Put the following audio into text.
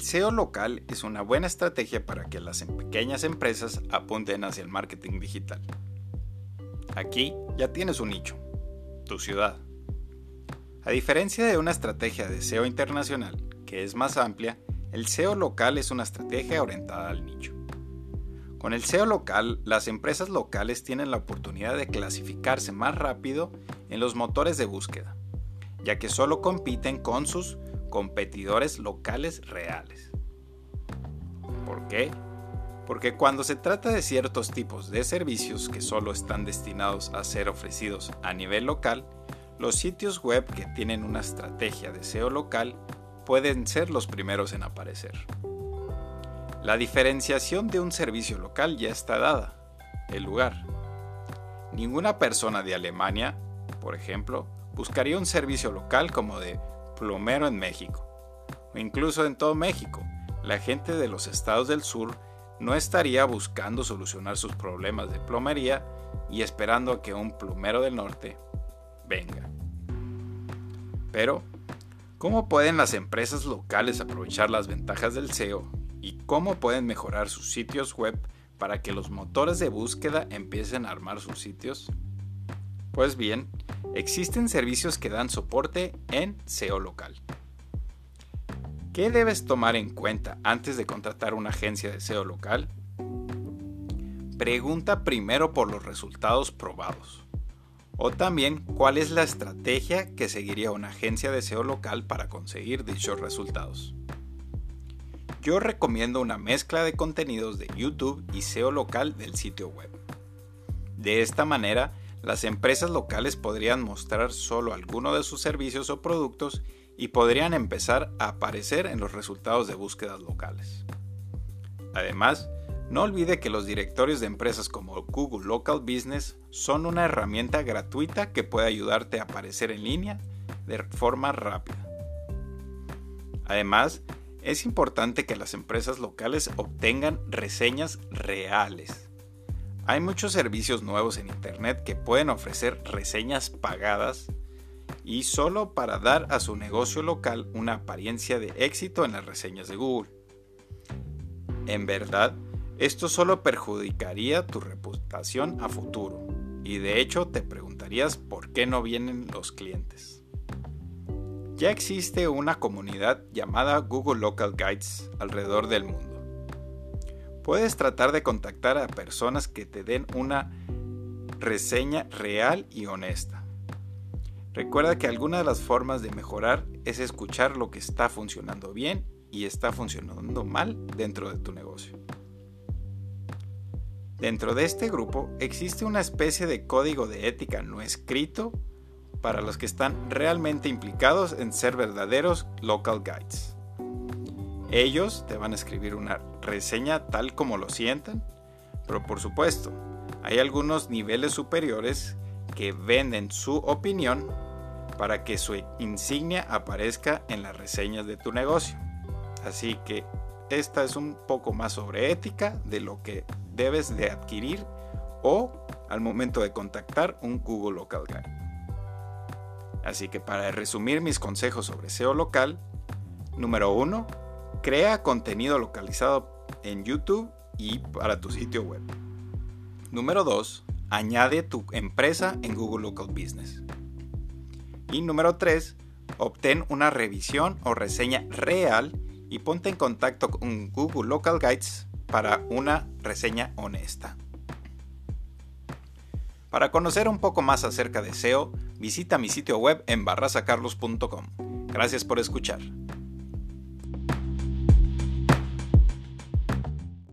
El SEO local es una buena estrategia para que las pequeñas empresas apunten hacia el marketing digital. Aquí ya tienes un nicho, tu ciudad. A diferencia de una estrategia de SEO internacional, que es más amplia, el SEO local es una estrategia orientada al nicho. Con el SEO local, las empresas locales tienen la oportunidad de clasificarse más rápido en los motores de búsqueda, ya que solo compiten con sus competidores locales reales. ¿Por qué? Porque cuando se trata de ciertos tipos de servicios que solo están destinados a ser ofrecidos a nivel local, los sitios web que tienen una estrategia de SEO local pueden ser los primeros en aparecer. La diferenciación de un servicio local ya está dada, el lugar. Ninguna persona de Alemania, por ejemplo, buscaría un servicio local como de plomero en México, o incluso en todo México. La gente de los estados del sur no estaría buscando solucionar sus problemas de plomería y esperando a que un plomero del norte venga. Pero, ¿cómo pueden las empresas locales aprovechar las ventajas del SEO y cómo pueden mejorar sus sitios web para que los motores de búsqueda empiecen a armar sus sitios? Pues bien, existen servicios que dan soporte en SEO local. ¿Qué debes tomar en cuenta antes de contratar una agencia de SEO local? Pregunta primero por los resultados probados. O también cuál es la estrategia que seguiría una agencia de SEO local para conseguir dichos resultados. Yo recomiendo una mezcla de contenidos de YouTube y SEO local del sitio web. De esta manera, las empresas locales podrían mostrar solo alguno de sus servicios o productos y podrían empezar a aparecer en los resultados de búsquedas locales. Además, no olvide que los directorios de empresas como Google Local Business son una herramienta gratuita que puede ayudarte a aparecer en línea de forma rápida. Además, es importante que las empresas locales obtengan reseñas reales hay muchos servicios nuevos en Internet que pueden ofrecer reseñas pagadas y solo para dar a su negocio local una apariencia de éxito en las reseñas de Google. En verdad, esto solo perjudicaría tu reputación a futuro y de hecho te preguntarías por qué no vienen los clientes. Ya existe una comunidad llamada Google Local Guides alrededor del mundo Puedes tratar de contactar a personas que te den una reseña real y honesta. Recuerda que alguna de las formas de mejorar es escuchar lo que está funcionando bien y está funcionando mal dentro de tu negocio. Dentro de este grupo existe una especie de código de ética no escrito para los que están realmente implicados en ser verdaderos local guides. Ellos te van a escribir una reseña tal como lo sientan, pero por supuesto, hay algunos niveles superiores que venden su opinión para que su insignia aparezca en las reseñas de tu negocio. Así que esta es un poco más sobre ética de lo que debes de adquirir o al momento de contactar un Google Local Guide. Así que para resumir mis consejos sobre SEO local, número 1, crea contenido localizado en YouTube y para tu sitio web. Número 2. Añade tu empresa en Google Local Business. Y número 3. Obtén una revisión o reseña real y ponte en contacto con Google Local Guides para una reseña honesta. Para conocer un poco más acerca de SEO, visita mi sitio web en barrasacarlos.com. Gracias por escuchar.